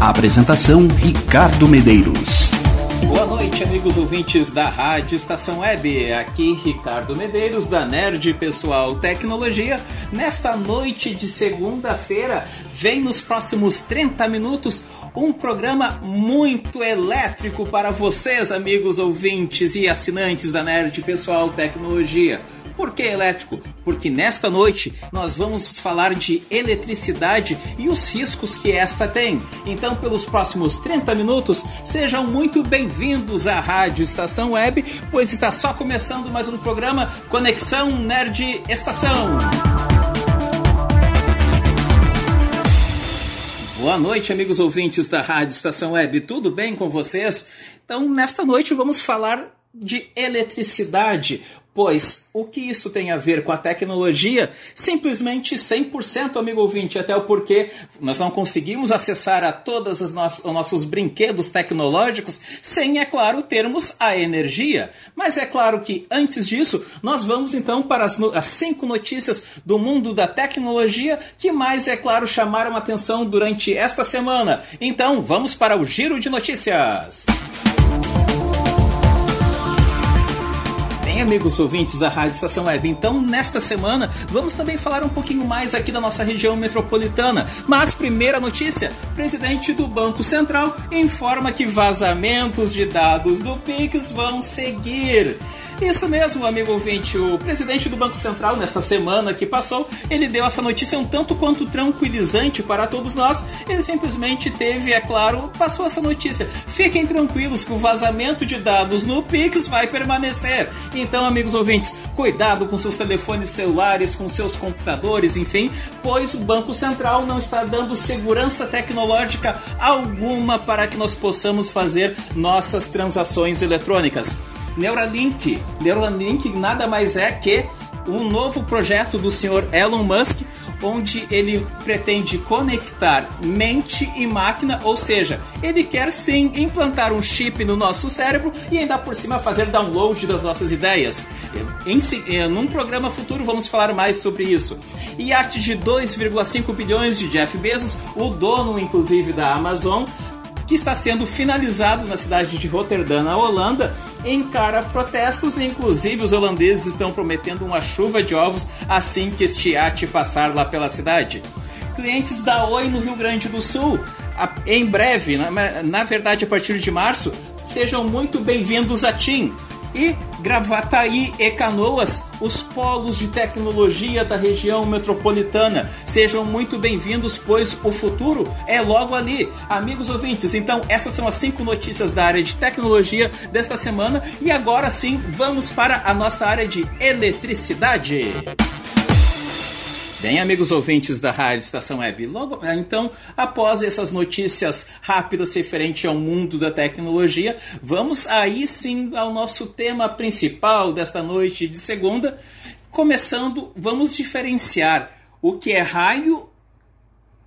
Apresentação Ricardo Medeiros. Boa noite, amigos ouvintes da Rádio Estação Web. Aqui Ricardo Medeiros da Nerd Pessoal Tecnologia. Nesta noite de segunda-feira, vem nos próximos 30 minutos um programa muito elétrico para vocês, amigos ouvintes e assinantes da Nerd Pessoal Tecnologia. Por que elétrico? Porque nesta noite nós vamos falar de eletricidade e os riscos que esta tem. Então, pelos próximos 30 minutos, sejam muito bem-vindos à Rádio Estação Web, pois está só começando mais um programa Conexão Nerd Estação. Boa noite, amigos ouvintes da Rádio Estação Web. Tudo bem com vocês? Então, nesta noite vamos falar de eletricidade, Pois o que isso tem a ver com a tecnologia? Simplesmente 100%, amigo ouvinte, até o porquê nós não conseguimos acessar a todos os nossos brinquedos tecnológicos sem, é claro, termos a energia. Mas é claro que antes disso, nós vamos então para as, as cinco notícias do mundo da tecnologia que mais, é claro, chamaram atenção durante esta semana. Então, vamos para o giro de notícias. Amigos ouvintes da Rádio Estação Web? Então, nesta semana, vamos também falar um pouquinho mais aqui da nossa região metropolitana. Mas, primeira notícia: presidente do Banco Central informa que vazamentos de dados do Pix vão seguir. Isso mesmo, amigo ouvinte. O presidente do Banco Central, nesta semana que passou, ele deu essa notícia um tanto quanto tranquilizante para todos nós. Ele simplesmente teve, é claro, passou essa notícia. Fiquem tranquilos que o vazamento de dados no Pix vai permanecer. Então, amigos ouvintes, cuidado com seus telefones celulares, com seus computadores, enfim, pois o Banco Central não está dando segurança tecnológica alguma para que nós possamos fazer nossas transações eletrônicas. Neuralink. Neuralink nada mais é que um novo projeto do senhor Elon Musk, onde ele pretende conectar mente e máquina, ou seja, ele quer sim implantar um chip no nosso cérebro e ainda por cima fazer download das nossas ideias. Em, em num programa futuro vamos falar mais sobre isso. Iate de 2,5 bilhões de Jeff Bezos, o dono inclusive da Amazon, que está sendo finalizado na cidade de Roterdã, na Holanda, encara protestos e inclusive os holandeses estão prometendo uma chuva de ovos assim que este iate passar lá pela cidade. Clientes da Oi no Rio Grande do Sul, em breve, na, na verdade a partir de março, sejam muito bem-vindos a TIM e Gravataí e Canoas, os polos de tecnologia da região metropolitana. Sejam muito bem-vindos, pois o futuro é logo ali. Amigos ouvintes, então essas são as cinco notícias da área de tecnologia desta semana e agora sim vamos para a nossa área de eletricidade. Bem, amigos ouvintes da Rádio Estação Web, logo eh, então, após essas notícias rápidas referente ao mundo da tecnologia, vamos aí sim ao nosso tema principal desta noite de segunda. Começando, vamos diferenciar o que é raio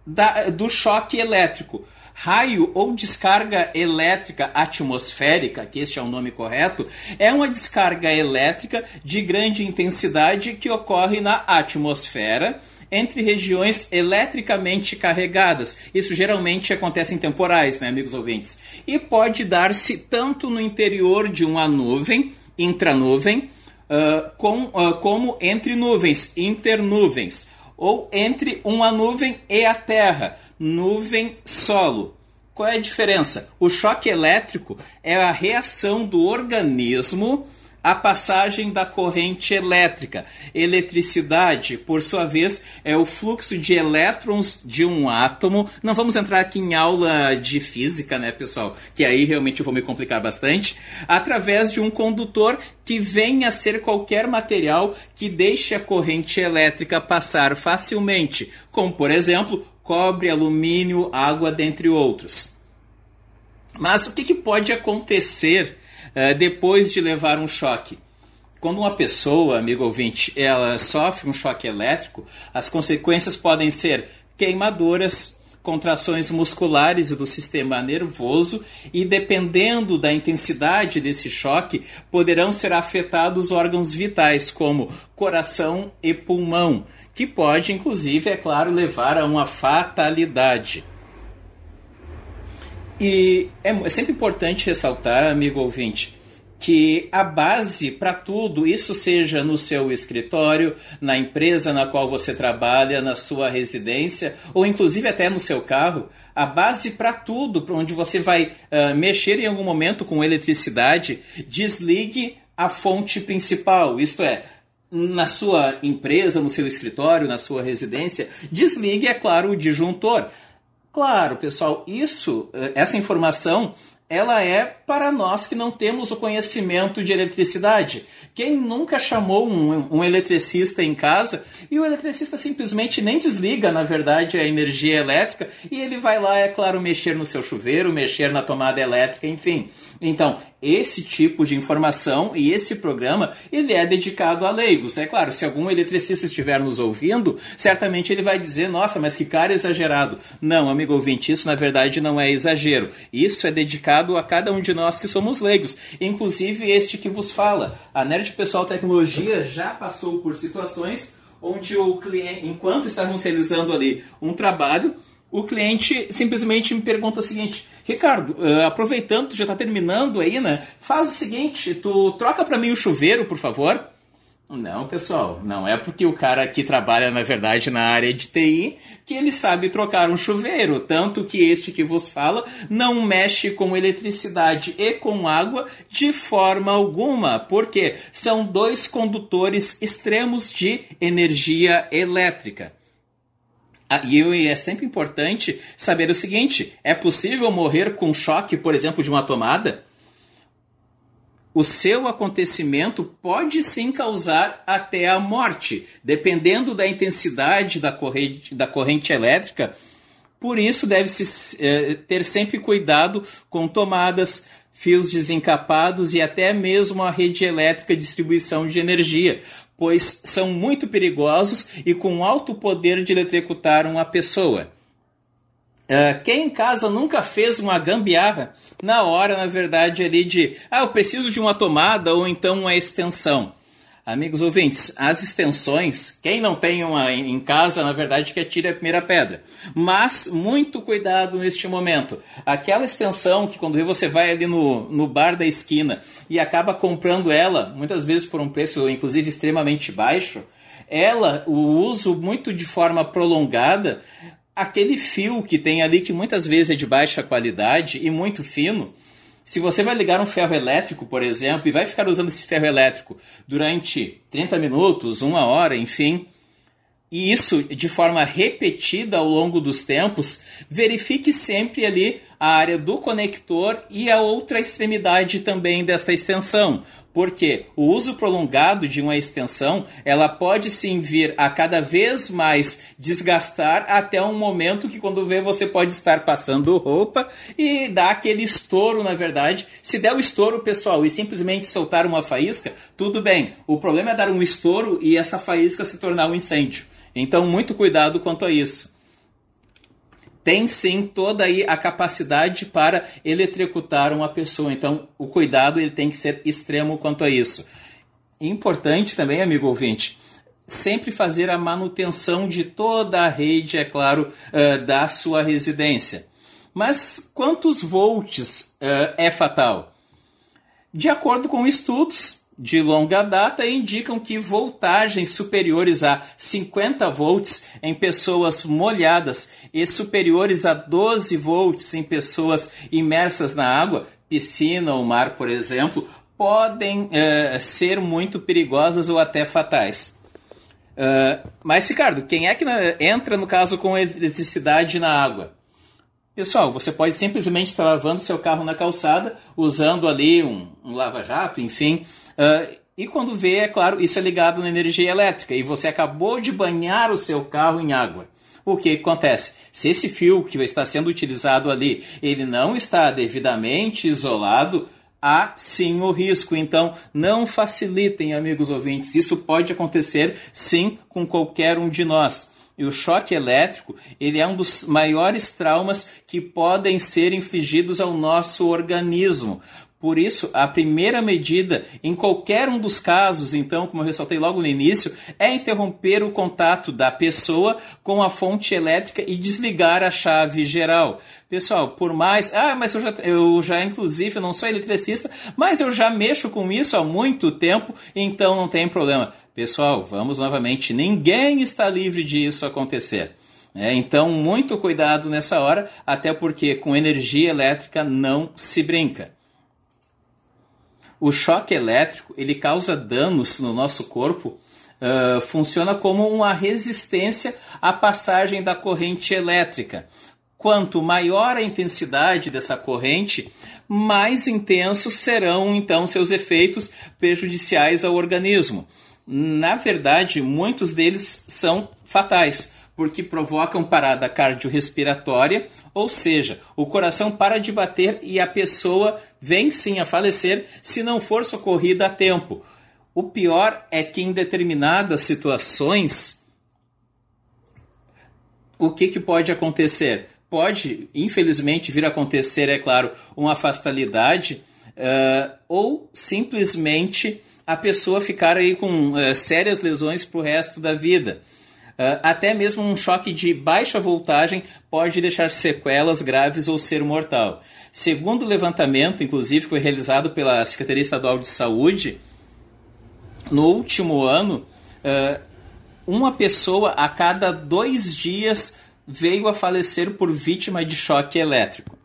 da, do choque elétrico. Raio ou descarga elétrica atmosférica, que este é o nome correto, é uma descarga elétrica de grande intensidade que ocorre na atmosfera entre regiões eletricamente carregadas. Isso geralmente acontece em temporais, né, amigos ouvintes? E pode dar-se tanto no interior de uma nuvem, intranuvem, uh, com, uh, como entre nuvens, internuvens ou entre uma nuvem e a Terra, nuvem solo. Qual é a diferença? O choque elétrico é a reação do organismo à passagem da corrente elétrica. Eletricidade, por sua vez, é o fluxo de elétrons de um átomo. Não vamos entrar aqui em aula de física, né, pessoal? Que aí realmente eu vou me complicar bastante. Através de um condutor que venha a ser qualquer material que deixe a corrente elétrica passar facilmente, como por exemplo cobre, alumínio, água, dentre outros. Mas o que, que pode acontecer uh, depois de levar um choque? Quando uma pessoa, amigo ouvinte, ela sofre um choque elétrico, as consequências podem ser queimaduras, contrações musculares do sistema nervoso e, dependendo da intensidade desse choque, poderão ser afetados órgãos vitais como coração e pulmão, que pode, inclusive, é claro, levar a uma fatalidade. E é sempre importante ressaltar, amigo ouvinte, que a base para tudo, isso seja no seu escritório, na empresa na qual você trabalha, na sua residência, ou inclusive até no seu carro, a base para tudo, para onde você vai uh, mexer em algum momento com eletricidade, desligue a fonte principal, isto é, na sua empresa, no seu escritório, na sua residência, desligue, é claro, o disjuntor. Claro, pessoal, isso, essa informação ela é para nós que não temos o conhecimento de eletricidade. Quem nunca chamou um, um, eletricista em casa e o eletricista simplesmente nem desliga, na verdade, a energia elétrica e ele vai lá, é claro, mexer no seu chuveiro, mexer na tomada elétrica, enfim. Então, esse tipo de informação e esse programa ele é dedicado a leigos. É claro, se algum eletricista estiver nos ouvindo, certamente ele vai dizer: Nossa, mas que cara exagerado. Não, amigo ouvinte, isso na verdade não é exagero. Isso é dedicado a cada um de nós que somos leigos, inclusive este que vos fala. A Nerd Pessoal Tecnologia já passou por situações onde o cliente, enquanto estávamos realizando ali um trabalho, o cliente simplesmente me pergunta o seguinte: Ricardo, uh, aproveitando, tu já está terminando aí, né? Faz o seguinte, tu troca para mim o chuveiro, por favor. Não, pessoal, não é porque o cara que trabalha, na verdade, na área de TI que ele sabe trocar um chuveiro. Tanto que este que vos fala não mexe com eletricidade e com água de forma alguma, porque são dois condutores extremos de energia elétrica. Ah, e é sempre importante saber o seguinte: é possível morrer com choque, por exemplo, de uma tomada? O seu acontecimento pode sim causar até a morte, dependendo da intensidade da corrente, da corrente elétrica. Por isso, deve-se eh, ter sempre cuidado com tomadas, fios desencapados e até mesmo a rede elétrica de distribuição de energia, pois são muito perigosos e com alto poder de eletrocutar uma pessoa. Uh, quem em casa nunca fez uma gambiarra na hora, na verdade, ali de ah, eu preciso de uma tomada ou então uma extensão? Amigos ouvintes, as extensões, quem não tem uma em casa, na verdade, que atire a primeira pedra. Mas muito cuidado neste momento. Aquela extensão que quando você vai ali no, no bar da esquina e acaba comprando ela, muitas vezes por um preço inclusive extremamente baixo, ela, o uso muito de forma prolongada, aquele fio que tem ali que muitas vezes é de baixa qualidade e muito fino, se você vai ligar um ferro elétrico, por exemplo, e vai ficar usando esse ferro elétrico durante 30 minutos, uma hora, enfim, e isso de forma repetida ao longo dos tempos, verifique sempre ali a área do conector e a outra extremidade também desta extensão, porque o uso prolongado de uma extensão, ela pode sim vir a cada vez mais desgastar até um momento que quando vê você pode estar passando roupa e dar aquele estouro, na verdade. Se der o estouro, pessoal, e simplesmente soltar uma faísca, tudo bem. O problema é dar um estouro e essa faísca se tornar um incêndio. Então, muito cuidado quanto a isso. Tem sim toda aí a capacidade para eletrocutar uma pessoa. Então, o cuidado ele tem que ser extremo quanto a isso. Importante também, amigo ouvinte, sempre fazer a manutenção de toda a rede, é claro, uh, da sua residência. Mas quantos volts uh, é fatal? De acordo com estudos, de longa data indicam que voltagens superiores a 50 volts em pessoas molhadas e superiores a 12 volts em pessoas imersas na água, piscina ou mar, por exemplo, podem uh, ser muito perigosas ou até fatais. Uh, mas, Ricardo, quem é que entra no caso com eletricidade na água? Pessoal, você pode simplesmente estar lavando seu carro na calçada, usando ali um, um lava-jato, enfim, Uh, e quando vê, é claro, isso é ligado na energia elétrica e você acabou de banhar o seu carro em água. o que acontece? Se esse fio que está sendo utilizado ali, ele não está devidamente isolado, há sim o risco. Então, não facilitem, amigos ouvintes. Isso pode acontecer sim com qualquer um de nós. E o choque elétrico, ele é um dos maiores traumas que podem ser infligidos ao nosso organismo. Por isso, a primeira medida, em qualquer um dos casos, então, como eu ressaltei logo no início, é interromper o contato da pessoa com a fonte elétrica e desligar a chave geral. Pessoal, por mais. Ah, mas eu já, eu já inclusive, eu não sou eletricista, mas eu já mexo com isso há muito tempo, então não tem problema. Pessoal, vamos novamente. Ninguém está livre disso acontecer. É, então, muito cuidado nessa hora, até porque com energia elétrica não se brinca o choque elétrico ele causa danos no nosso corpo, uh, funciona como uma resistência à passagem da corrente elétrica. Quanto maior a intensidade dessa corrente, mais intensos serão então seus efeitos prejudiciais ao organismo. Na verdade, muitos deles são fatais porque provocam parada cardiorrespiratória, ou seja, o coração para de bater e a pessoa vem sim a falecer se não for socorrida a tempo. O pior é que em determinadas situações, o que, que pode acontecer? Pode, infelizmente, vir a acontecer, é claro, uma fatalidade uh, ou simplesmente a pessoa ficar aí com uh, sérias lesões para o resto da vida. Uh, até mesmo um choque de baixa voltagem pode deixar sequelas graves ou ser mortal. Segundo o levantamento, inclusive, que foi realizado pela Secretaria Estadual de Saúde, no último ano, uh, uma pessoa a cada dois dias veio a falecer por vítima de choque elétrico.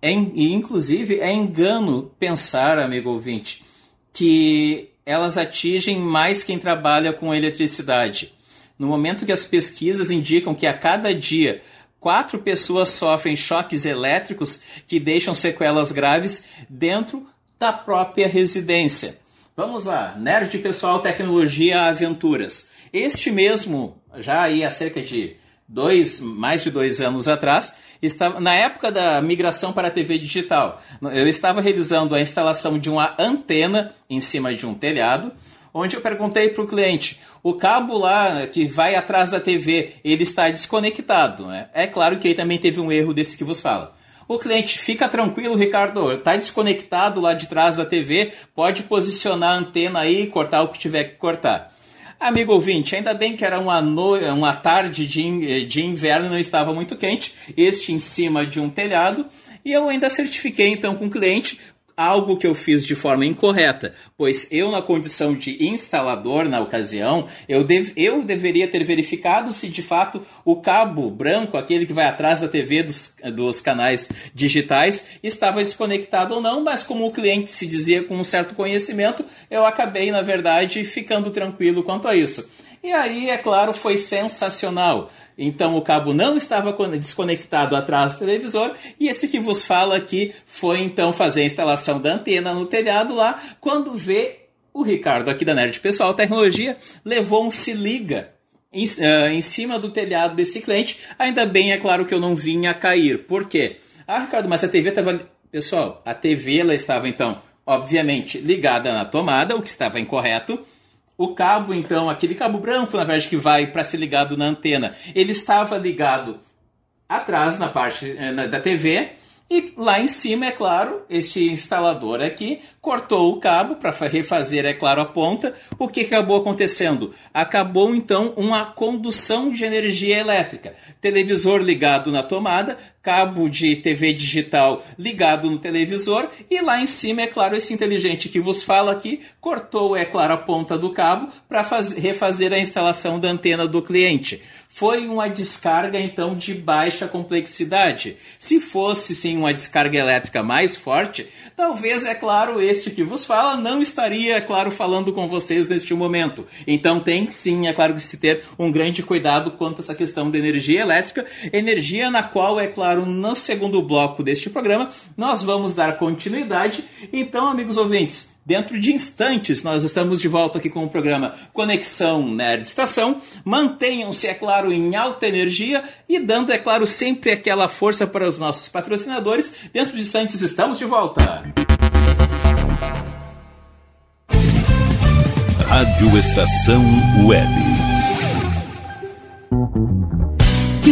É, inclusive, é engano pensar, amigo ouvinte, que elas atingem mais quem trabalha com eletricidade no momento que as pesquisas indicam que a cada dia quatro pessoas sofrem choques elétricos que deixam sequelas graves dentro da própria residência. Vamos lá, Nerd Pessoal Tecnologia Aventuras. Este mesmo, já aí há cerca de dois, mais de dois anos atrás, estava na época da migração para a TV digital. Eu estava realizando a instalação de uma antena em cima de um telhado onde eu perguntei para o cliente, o cabo lá que vai atrás da TV, ele está desconectado. Né? É claro que aí também teve um erro desse que vos fala. O cliente, fica tranquilo, Ricardo, está desconectado lá de trás da TV, pode posicionar a antena aí e cortar o que tiver que cortar. Amigo ouvinte, ainda bem que era uma, no... uma tarde de, de inverno, não estava muito quente, este em cima de um telhado, e eu ainda certifiquei então com o cliente algo que eu fiz de forma incorreta, pois eu, na condição de instalador na ocasião, eu, dev, eu deveria ter verificado se de fato o cabo branco, aquele que vai atrás da TV dos, dos canais digitais, estava desconectado ou não, mas como o cliente se dizia com um certo conhecimento, eu acabei, na verdade, ficando tranquilo quanto a isso. E aí, é claro, foi sensacional. Então o cabo não estava desconectado atrás do televisor e esse que vos fala aqui foi então fazer a instalação da antena no telhado lá, quando vê o Ricardo aqui da Nerd Pessoal Tecnologia levou um se liga em, uh, em cima do telhado desse cliente. Ainda bem, é claro que eu não vinha cair. Por quê? Ah, Ricardo, mas a TV estava. Pessoal, a TV ela estava então, obviamente, ligada na tomada, o que estava incorreto o cabo, então, aquele cabo branco, na verdade, que vai para ser ligado na antena, ele estava ligado atrás, na parte eh, da TV, e lá em cima, é claro, este instalador aqui cortou o cabo para refazer, é claro, a ponta. O que acabou acontecendo? Acabou então uma condução de energia elétrica. Televisor ligado na tomada, cabo de TV digital ligado no televisor e lá em cima, é claro, esse inteligente que vos fala aqui cortou, é claro, a ponta do cabo para refazer a instalação da antena do cliente. Foi uma descarga então de baixa complexidade. Se fosse sim uma descarga elétrica mais forte, talvez, é claro, este que vos fala não estaria, é claro, falando com vocês neste momento. Então tem sim, é claro, que se ter um grande cuidado quanto a essa questão de energia elétrica, energia na qual, é claro, no segundo bloco deste programa, nós vamos dar continuidade. Então, amigos ouvintes, Dentro de instantes, nós estamos de volta aqui com o programa Conexão Nerd Estação. Mantenham-se, é claro, em alta energia e dando, é claro, sempre aquela força para os nossos patrocinadores. Dentro de instantes, estamos de volta. Rádio Estação Web.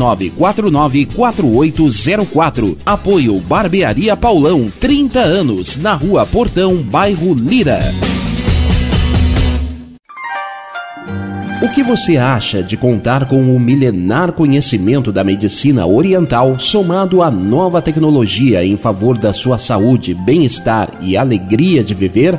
99494804. Apoio Barbearia Paulão, 30 anos, na Rua Portão, bairro Lira. O que você acha de contar com o milenar conhecimento da medicina oriental somado à nova tecnologia em favor da sua saúde, bem-estar e alegria de viver?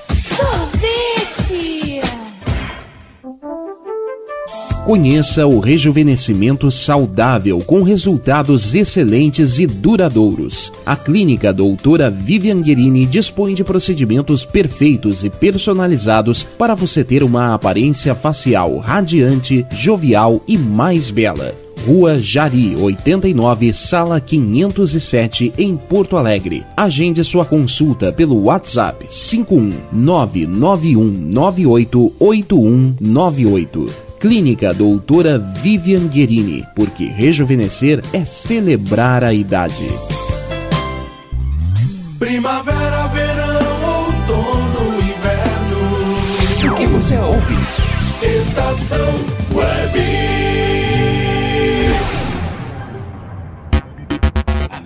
Conheça o rejuvenescimento saudável com resultados excelentes e duradouros. A clínica doutora Vivian Guerini dispõe de procedimentos perfeitos e personalizados para você ter uma aparência facial radiante, jovial e mais bela. Rua Jari, 89, sala 507, em Porto Alegre. Agende sua consulta pelo WhatsApp 51991988198. Clínica Doutora Vivian Guerini, porque rejuvenescer é celebrar a idade. Primavera, verão, outono, inverno. O que você ouve? Estação Web.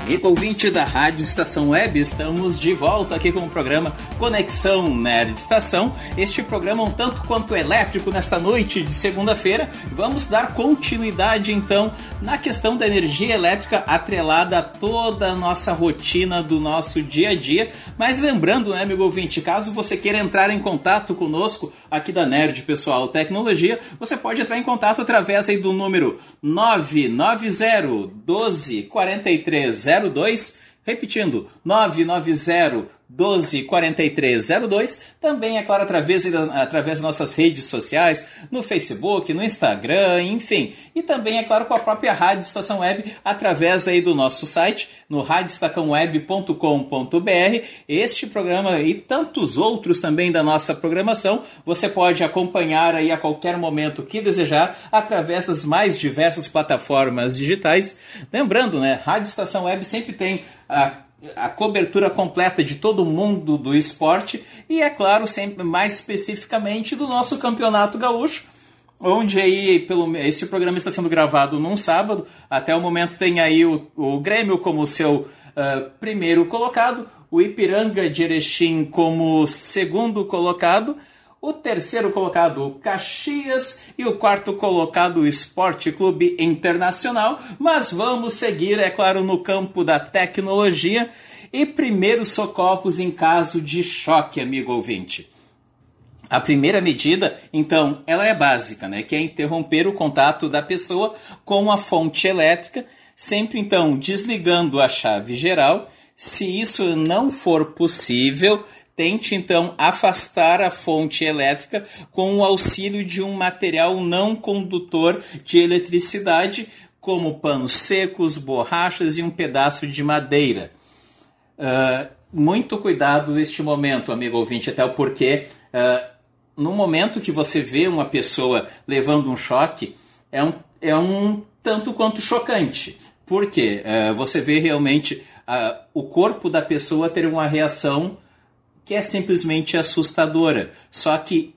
Amigo ouvinte da Rádio Estação Web, estamos de volta aqui com o programa Conexão Nerd Estação. Este programa um tanto quanto elétrico nesta noite de segunda-feira. Vamos dar continuidade então na questão da energia elétrica atrelada a toda a nossa rotina do nosso dia a dia. Mas lembrando, né, amigo ouvinte, caso você queira entrar em contato conosco aqui da Nerd Pessoal Tecnologia, você pode entrar em contato através aí do número 990 12 43 02, repetindo, 990 124302. Também, é claro, através, através das nossas redes sociais, no Facebook, no Instagram, enfim. E também, é claro, com a própria Rádio Estação Web, através aí do nosso site, no radioestaçãoweb.com.br. Este programa e tantos outros também da nossa programação, você pode acompanhar aí a qualquer momento que desejar, através das mais diversas plataformas digitais. Lembrando, né, Rádio Estação Web sempre tem a a cobertura completa de todo mundo do esporte e, é claro, sempre mais especificamente do nosso campeonato gaúcho, onde aí pelo esse programa está sendo gravado num sábado. Até o momento tem aí o, o Grêmio como seu uh, primeiro colocado, o Ipiranga de Erechim como segundo colocado o terceiro colocado, Caxias, e o quarto colocado, Esporte Clube Internacional. Mas vamos seguir, é claro, no campo da tecnologia e primeiros socorros em caso de choque, amigo ouvinte. A primeira medida, então, ela é básica, né? Que é interromper o contato da pessoa com a fonte elétrica, sempre então desligando a chave geral. Se isso não for possível, Tente então afastar a fonte elétrica com o auxílio de um material não condutor de eletricidade, como panos secos, borrachas e um pedaço de madeira. Uh, muito cuidado neste momento, amigo ouvinte, até o porquê. Uh, no momento que você vê uma pessoa levando um choque, é um, é um tanto quanto chocante. Por quê? Uh, você vê realmente o corpo da pessoa ter uma reação que é simplesmente assustadora. Só que,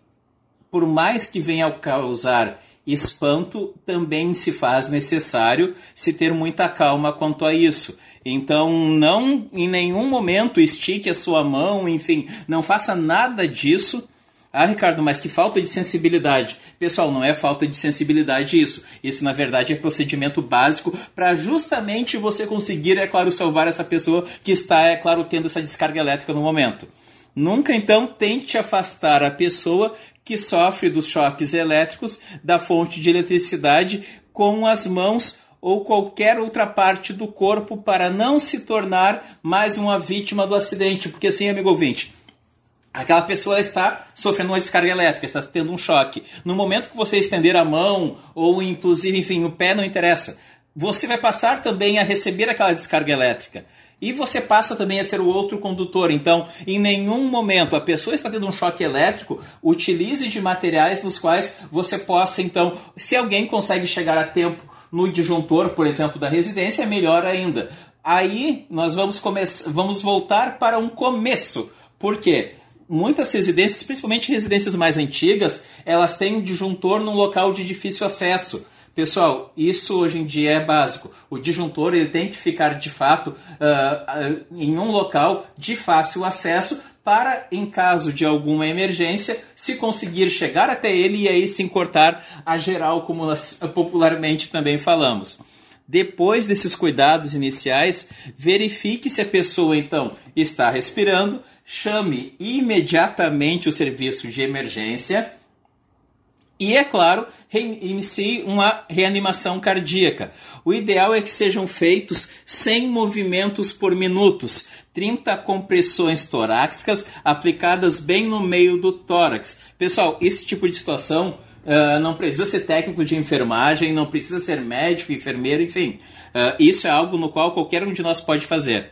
por mais que venha a causar espanto, também se faz necessário se ter muita calma quanto a isso. Então, não em nenhum momento estique a sua mão, enfim, não faça nada disso. Ah, Ricardo, mas que falta de sensibilidade. Pessoal, não é falta de sensibilidade isso. Isso, na verdade, é procedimento básico para justamente você conseguir, é claro, salvar essa pessoa que está, é claro, tendo essa descarga elétrica no momento. Nunca então tente afastar a pessoa que sofre dos choques elétricos da fonte de eletricidade com as mãos ou qualquer outra parte do corpo para não se tornar mais uma vítima do acidente. Porque assim, amigo ouvinte, aquela pessoa está sofrendo uma descarga elétrica, está tendo um choque. No momento que você estender a mão ou inclusive, enfim, o pé não interessa, você vai passar também a receber aquela descarga elétrica. E você passa também a ser o outro condutor. Então, em nenhum momento a pessoa está tendo um choque elétrico, utilize de materiais nos quais você possa, então, se alguém consegue chegar a tempo no disjuntor, por exemplo, da residência, é melhor ainda. Aí nós vamos, vamos voltar para um começo. Por quê? Muitas residências, principalmente residências mais antigas, elas têm um disjuntor num local de difícil acesso. Pessoal, isso hoje em dia é básico. O disjuntor ele tem que ficar de fato uh, em um local de fácil acesso para, em caso de alguma emergência, se conseguir chegar até ele e aí sim cortar a geral, como nós popularmente também falamos. Depois desses cuidados iniciais, verifique se a pessoa então está respirando, chame imediatamente o serviço de emergência e, é claro, inicie uma reanimação cardíaca. O ideal é que sejam feitos 100 movimentos por minutos, 30 compressões torácicas aplicadas bem no meio do tórax. Pessoal, esse tipo de situação uh, não precisa ser técnico de enfermagem, não precisa ser médico, enfermeiro, enfim. Uh, isso é algo no qual qualquer um de nós pode fazer.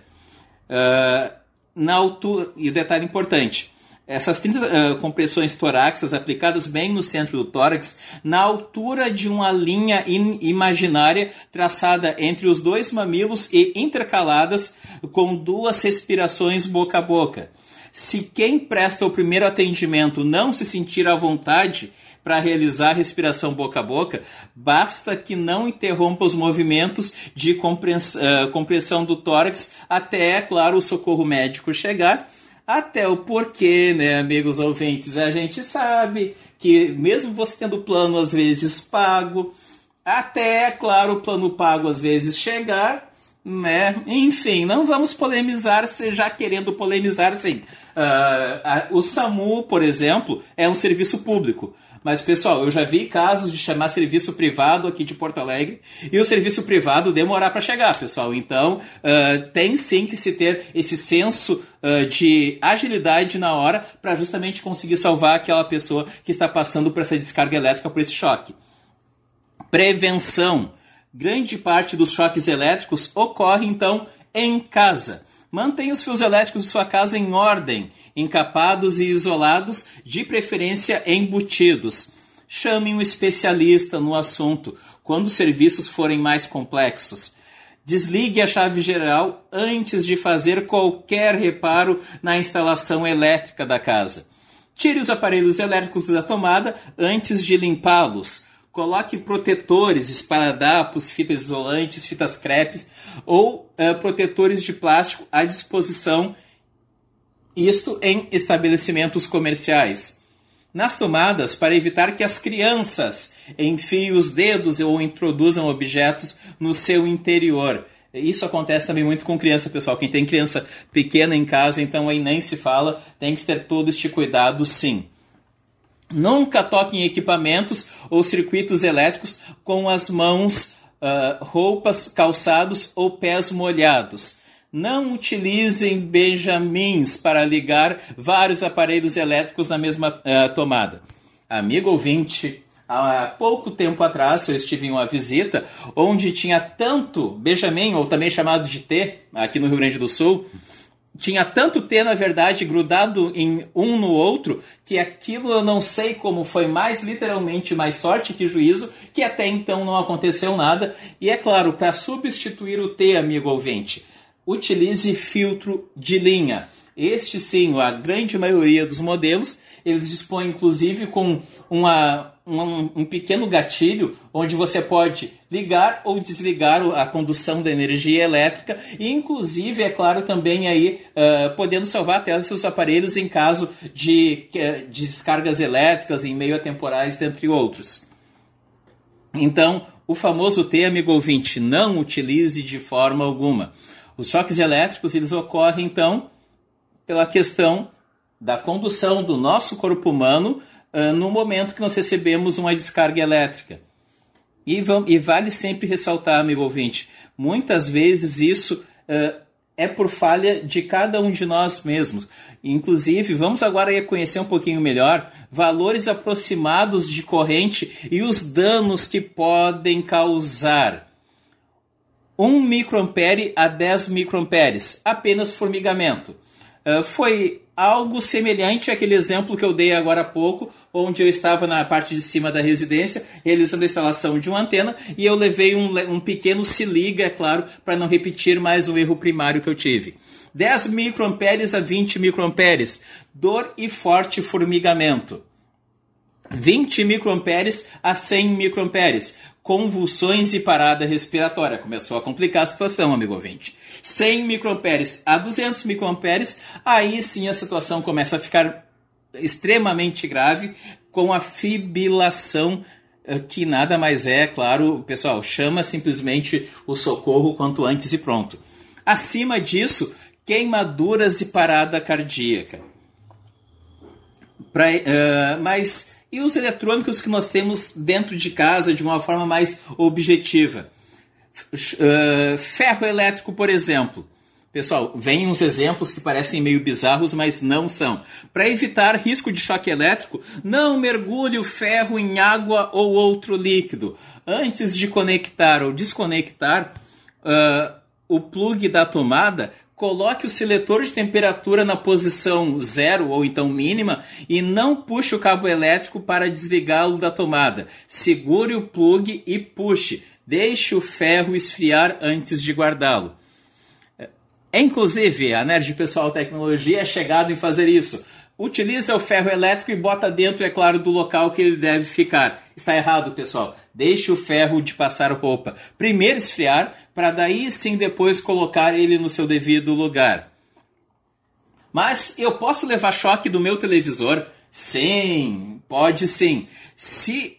Uh, na altura, e o detalhe importante, essas 30 uh, compressões torácicas aplicadas bem no centro do tórax, na altura de uma linha imaginária traçada entre os dois mamilos e intercaladas com duas respirações boca a boca. Se quem presta o primeiro atendimento não se sentir à vontade para realizar a respiração boca a boca, basta que não interrompa os movimentos de uh, compressão do tórax até, é claro, o socorro médico chegar até o porquê, né, amigos ouvintes? A gente sabe que mesmo você tendo plano às vezes pago, até, é claro, o plano pago às vezes chegar, né? Enfim, não vamos polemizar, se já querendo polemizar, sim. Uh, o SAMU, por exemplo, é um serviço público. Mas, pessoal, eu já vi casos de chamar serviço privado aqui de Porto Alegre e o serviço privado demorar para chegar, pessoal. Então, uh, tem sim que se ter esse senso uh, de agilidade na hora para justamente conseguir salvar aquela pessoa que está passando por essa descarga elétrica, por esse choque. Prevenção. Grande parte dos choques elétricos ocorre, então, em casa. Mantenha os fios elétricos de sua casa em ordem encapados e isolados, de preferência embutidos. Chame um especialista no assunto quando os serviços forem mais complexos. Desligue a chave geral antes de fazer qualquer reparo na instalação elétrica da casa. Tire os aparelhos elétricos da tomada antes de limpá-los. Coloque protetores, esparadapos, fitas isolantes, fitas crepes ou uh, protetores de plástico à disposição, isto em estabelecimentos comerciais nas tomadas para evitar que as crianças enfiem os dedos ou introduzam objetos no seu interior. Isso acontece também muito com criança, pessoal. Quem tem criança pequena em casa, então aí nem se fala, tem que ter todo este cuidado sim. Nunca toque em equipamentos ou circuitos elétricos com as mãos, uh, roupas, calçados ou pés molhados. Não utilizem benjamins para ligar vários aparelhos elétricos na mesma uh, tomada. Amigo ouvinte, há pouco tempo atrás eu estive em uma visita onde tinha tanto benjamin, ou também chamado de T, aqui no Rio Grande do Sul, tinha tanto T, na verdade, grudado em um no outro, que aquilo eu não sei como foi mais literalmente mais sorte que juízo, que até então não aconteceu nada. E é claro, para substituir o T, amigo ouvinte, utilize filtro de linha. Este sim, a grande maioria dos modelos, eles dispõem inclusive com uma, um, um, pequeno gatilho onde você pode ligar ou desligar a condução da energia elétrica e inclusive, é claro, também aí uh, podendo salvar até seus aparelhos em caso de, de descargas elétricas em meio a temporais, dentre outros. Então, o famoso T, amigo ouvinte, não utilize de forma alguma. Os choques elétricos eles ocorrem então pela questão da condução do nosso corpo humano uh, no momento que nós recebemos uma descarga elétrica. E, e, vale sempre ressaltar, amigo ouvinte, muitas vezes isso uh, é por falha de cada um de nós mesmos. Inclusive, vamos agora conhecer um pouquinho melhor valores aproximados de corrente e os danos que podem causar. 1 microampere a 10 microamperes, apenas formigamento. Uh, foi algo semelhante àquele exemplo que eu dei agora há pouco, onde eu estava na parte de cima da residência realizando a instalação de uma antena e eu levei um, um pequeno se liga, é claro, para não repetir mais o erro primário que eu tive. 10 microamperes a 20 microamperes, dor e forte formigamento. 20 microamperes a 100 microamperes, convulsões e parada respiratória. Começou a complicar a situação, amigo ouvinte. 100 microamperes a 200 microamperes, aí sim a situação começa a ficar extremamente grave com a fibrilação eh, que nada mais é, claro, pessoal, chama simplesmente o socorro quanto antes e pronto. Acima disso, queimaduras e parada cardíaca. Pra, uh, mas e os eletrônicos que nós temos dentro de casa de uma forma mais objetiva. Uh, ferro elétrico, por exemplo. Pessoal, vem uns exemplos que parecem meio bizarros, mas não são. Para evitar risco de choque elétrico, não mergulhe o ferro em água ou outro líquido. Antes de conectar ou desconectar uh, o plug da tomada, coloque o seletor de temperatura na posição zero ou então mínima e não puxe o cabo elétrico para desligá-lo da tomada. Segure o plug e puxe. Deixe o ferro esfriar antes de guardá-lo. É, inclusive, a Nerd Pessoal Tecnologia é chegado em fazer isso. Utiliza o ferro elétrico e bota dentro, é claro, do local que ele deve ficar. Está errado, pessoal. Deixe o ferro de passar roupa primeiro esfriar, para daí sim depois colocar ele no seu devido lugar. Mas eu posso levar choque do meu televisor? Sim, pode sim. Se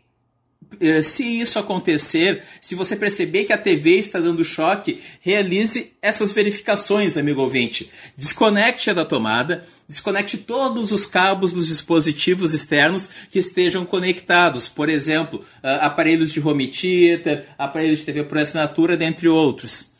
se isso acontecer, se você perceber que a TV está dando choque, realize essas verificações, amigo ouvinte. Desconecte-a da tomada, desconecte todos os cabos dos dispositivos externos que estejam conectados, por exemplo, ah, aparelhos de home theater, aparelhos de TV por assinatura, dentre outros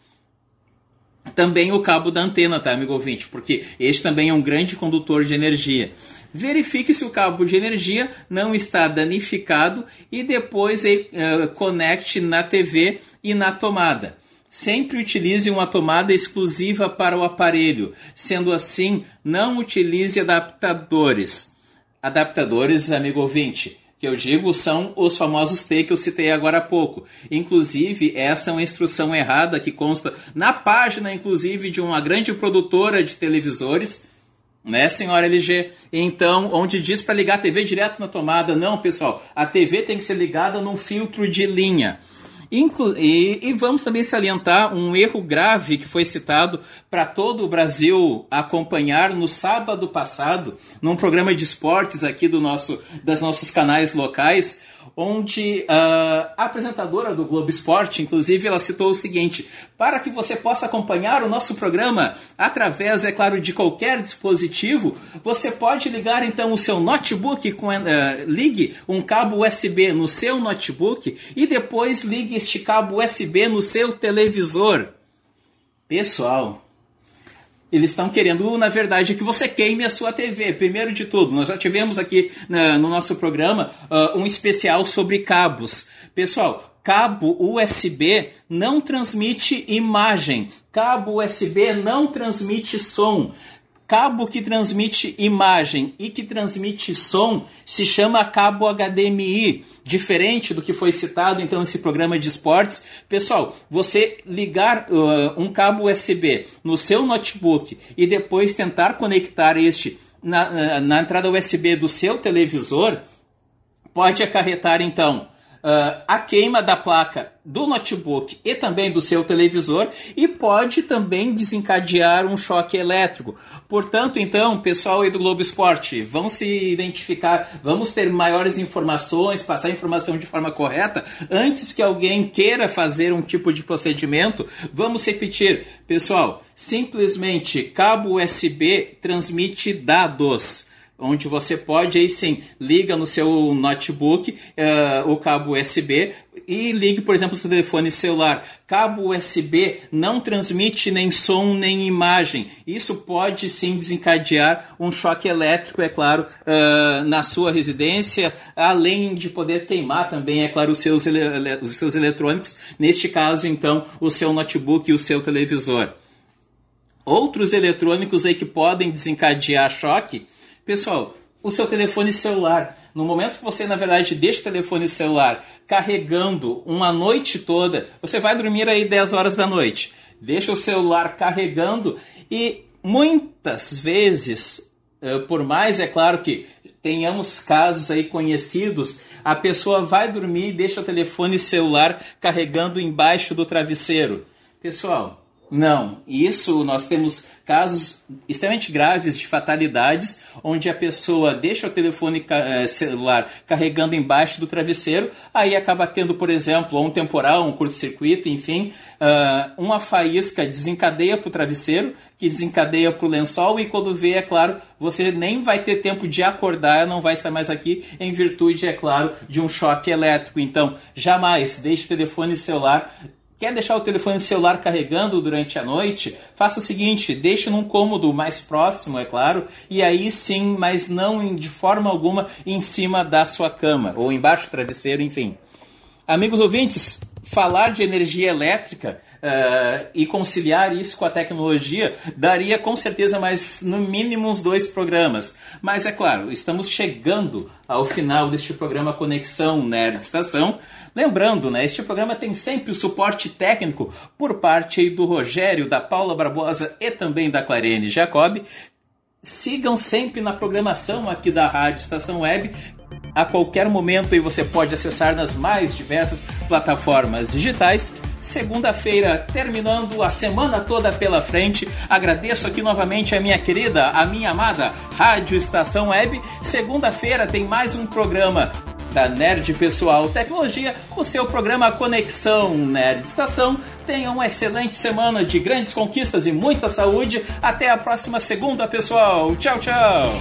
também o cabo da antena, tá, amigo ouvinte? Porque este também é um grande condutor de energia verifique se o cabo de energia não está danificado e depois uh, conecte na TV e na tomada. Sempre utilize uma tomada exclusiva para o aparelho, sendo assim, não utilize adaptadores. Adaptadores, amigo ouvinte, que eu digo são os famosos T que eu citei agora há pouco. Inclusive, esta é uma instrução errada que consta na página, inclusive, de uma grande produtora de televisores, né, senhora LG? Então, onde diz para ligar a TV direto na tomada. Não, pessoal, a TV tem que ser ligada num filtro de linha. Inclu e, e, vamos também salientar um erro grave que foi citado para todo o Brasil acompanhar no sábado passado, num programa de esportes aqui do nosso, das nossos canais locais, onde uh, a apresentadora do Globo Esporte, inclusive, ela citou o seguinte: para que você possa acompanhar o nosso programa através, é claro, de qualquer dispositivo, você pode ligar então o seu notebook com uh, ligue um cabo USB no seu notebook e depois ligue este cabo USB no seu televisor. Pessoal, eles estão querendo, na verdade, que você queime a sua TV. Primeiro de tudo, nós já tivemos aqui na, no nosso programa uh, um especial sobre cabos. Pessoal, cabo USB não transmite imagem, cabo USB não transmite som. Cabo que transmite imagem e que transmite som se chama cabo HDMI, diferente do que foi citado então nesse programa de esportes. Pessoal, você ligar uh, um cabo USB no seu notebook e depois tentar conectar este na, uh, na entrada USB do seu televisor pode acarretar então uh, a queima da placa do notebook e também do seu televisor e pode também desencadear um choque elétrico. Portanto, então, pessoal aí do Globo Esporte, vão se identificar, vamos ter maiores informações, passar a informação de forma correta antes que alguém queira fazer um tipo de procedimento. Vamos repetir, pessoal, simplesmente cabo USB transmite dados onde você pode aí sim liga no seu notebook uh, o cabo USB e ligue, por exemplo, o seu telefone celular. Cabo USB não transmite nem som nem imagem. Isso pode sim desencadear um choque elétrico, é claro, uh, na sua residência, além de poder queimar também, é claro, os seus, os seus eletrônicos. Neste caso, então, o seu notebook e o seu televisor. Outros eletrônicos aí que podem desencadear choque Pessoal, o seu telefone celular, no momento que você, na verdade, deixa o telefone celular carregando uma noite toda, você vai dormir aí 10 horas da noite, deixa o celular carregando e muitas vezes, eh, por mais é claro que tenhamos casos aí conhecidos, a pessoa vai dormir e deixa o telefone celular carregando embaixo do travesseiro. Pessoal, não, isso nós temos casos extremamente graves de fatalidades, onde a pessoa deixa o telefone eh, celular carregando embaixo do travesseiro, aí acaba tendo, por exemplo, um temporal, um curto-circuito, enfim, ah, uma faísca desencadeia para o travesseiro, que desencadeia para o lençol, e quando vê, é claro, você nem vai ter tempo de acordar, não vai estar mais aqui, em virtude, é claro, de um choque elétrico. Então, jamais deixe o telefone celular Quer deixar o telefone celular carregando durante a noite? Faça o seguinte, deixe num cômodo mais próximo, é claro, e aí sim, mas não de forma alguma em cima da sua cama ou embaixo do travesseiro, enfim. Amigos ouvintes, falar de energia elétrica uh, e conciliar isso com a tecnologia daria com certeza mais no mínimo uns dois programas. Mas é claro, estamos chegando ao final deste programa Conexão Nerd Estação. Lembrando, né, este programa tem sempre o suporte técnico por parte do Rogério, da Paula Barbosa e também da Clarene Jacob. Sigam sempre na programação aqui da Rádio Estação Web, a qualquer momento e você pode acessar nas mais diversas plataformas digitais. Segunda-feira, terminando a semana toda pela frente. Agradeço aqui novamente a minha querida, a minha amada Rádio Estação Web. Segunda-feira tem mais um programa da Nerd Pessoal Tecnologia, o seu programa Conexão Nerd Estação. Tenha uma excelente semana de grandes conquistas e muita saúde. Até a próxima segunda, pessoal. Tchau, tchau.